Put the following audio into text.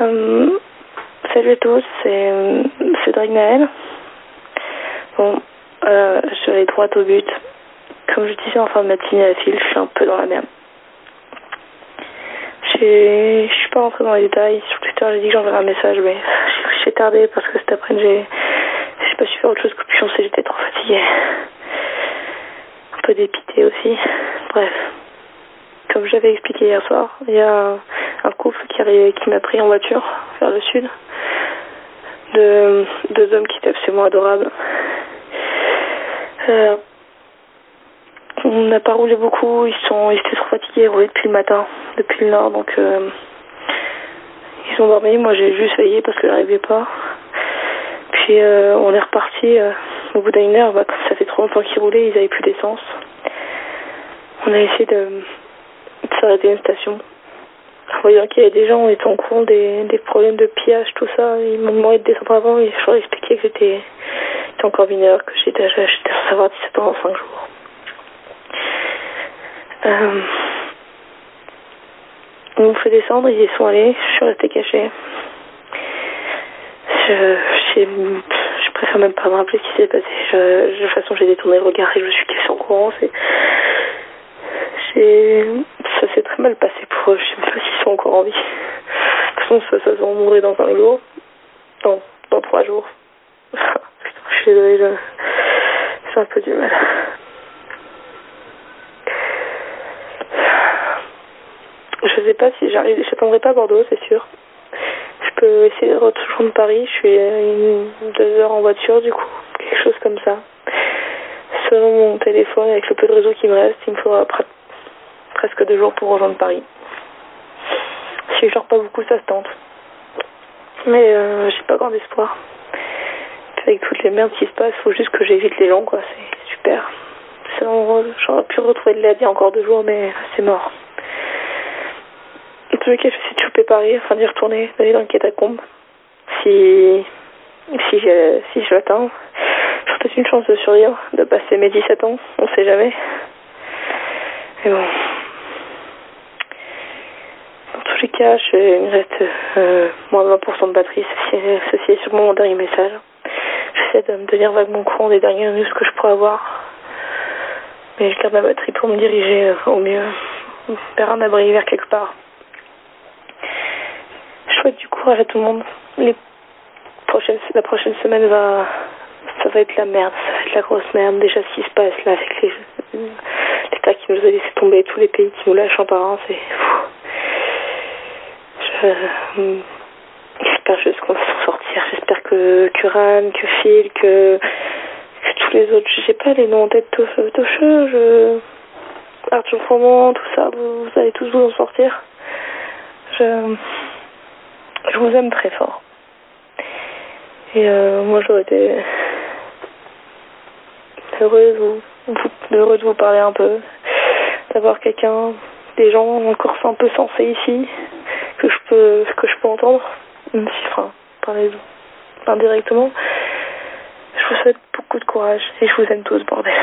Euh, salut à tous, c'est Cédric Naël. Bon, euh, je vais droit au but. Comme je disais en fin de matinée à file, je suis un peu dans la merde. Je suis pas rentrée dans les détails. Sur Twitter, j'ai dit que j'enverrais un message, mais j'ai tardé parce que cet après-midi, j'ai pas su faire autre chose que pioncer, j'étais trop fatiguée. Un peu dépité aussi. Bref. Comme j'avais expliqué hier soir, il y a un couple qui, qui m'a pris en voiture vers le sud. De, deux hommes qui étaient absolument adorables. Euh, on n'a pas roulé beaucoup, ils, sont, ils étaient trop fatigués, ils roulaient depuis le matin, depuis le nord, donc euh, ils ont dormi. Moi j'ai juste veillé parce que j'arrivais pas. Puis euh, on est reparti au bout d'une heure, bah, ça fait trop longtemps qu'ils roulaient, ils avaient plus d'essence. On a essayé de, de s'arrêter à une station. Voyant qu'il y avait des gens, on était en courant des, des problèmes de pillage, tout ça. Ils m'ont demandé de descendre avant et je leur ai expliqué que j'étais encore mineur, que j'étais censé avoir 17 ans en 5 jours. Euh, on nous fait descendre, ils y sont allés, je suis restée cachée. Je, je, préfère même pas me rappeler ce qui s'est passé. De toute façon, j'ai détourné le regard et je me suis cassée en courant. Très mal passé pour eux. Je sais pas s'ils sont encore en vie. De toute façon, ça, ça va mourir dans un jour. Dans trois jours. je suis désolée, je, j'ai un peu du mal. Je sais pas si j'arrive, j'attendrai pas à Bordeaux, c'est sûr. Je peux essayer de rejoindre Paris, je suis une, deux heures en voiture du coup, quelque chose comme ça. Selon mon téléphone, avec le peu de réseau qui me reste, il me faudra presque deux jours pour rejoindre Paris. Si je pas beaucoup, ça se tente. Mais euh, j'ai pas grand espoir. Avec toutes les merdes qui se passent, faut juste que j'évite les gens, quoi. C'est super. J'aurais pu retrouver de l'aide il encore deux jours, mais c'est mort. En les cas, je vais essayer de choper Paris afin d'y retourner, d'aller dans le catacombe. Si, si je, si je l'atteins, j'aurai peut-être une chance de survivre, de passer mes 17 ans, on sait jamais. Mais bon. Dans tous les cas, je, il me reste euh, moins de 20% de batterie, ceci, est sûrement mon dernier message. J'essaie de me tenir vaguement courant des dernières news que je pourrais avoir. Mais je garde ma batterie pour me diriger euh, au mieux vers un abri, vers quelque part. Je souhaite du courage à tout le monde. La prochaine semaine va, ça va être la merde, ça va être la grosse merde. Déjà ce qui se passe là avec les, l'État qui nous a laissé tomber, tous les pays qui nous lâchent en parents, c'est fou. Je, j'espère juste qu'on va s'en sortir. J'espère que Kuran, que Phil, que, tous les autres, je sais pas les noms en tête, Tocheux, je... Arthur Froment, tout ça, vous, allez tous vous en sortir. Je, vous aime très fort. Et euh, moi, j'aurais été heureuse, vous, heureuse de vous parler un peu, d'avoir quelqu'un, des gens encore un peu sensés ici, peux, que je peux entendre, même si, enfin, parler indirectement. Je vous souhaite beaucoup de courage et je vous aime tous, bordel.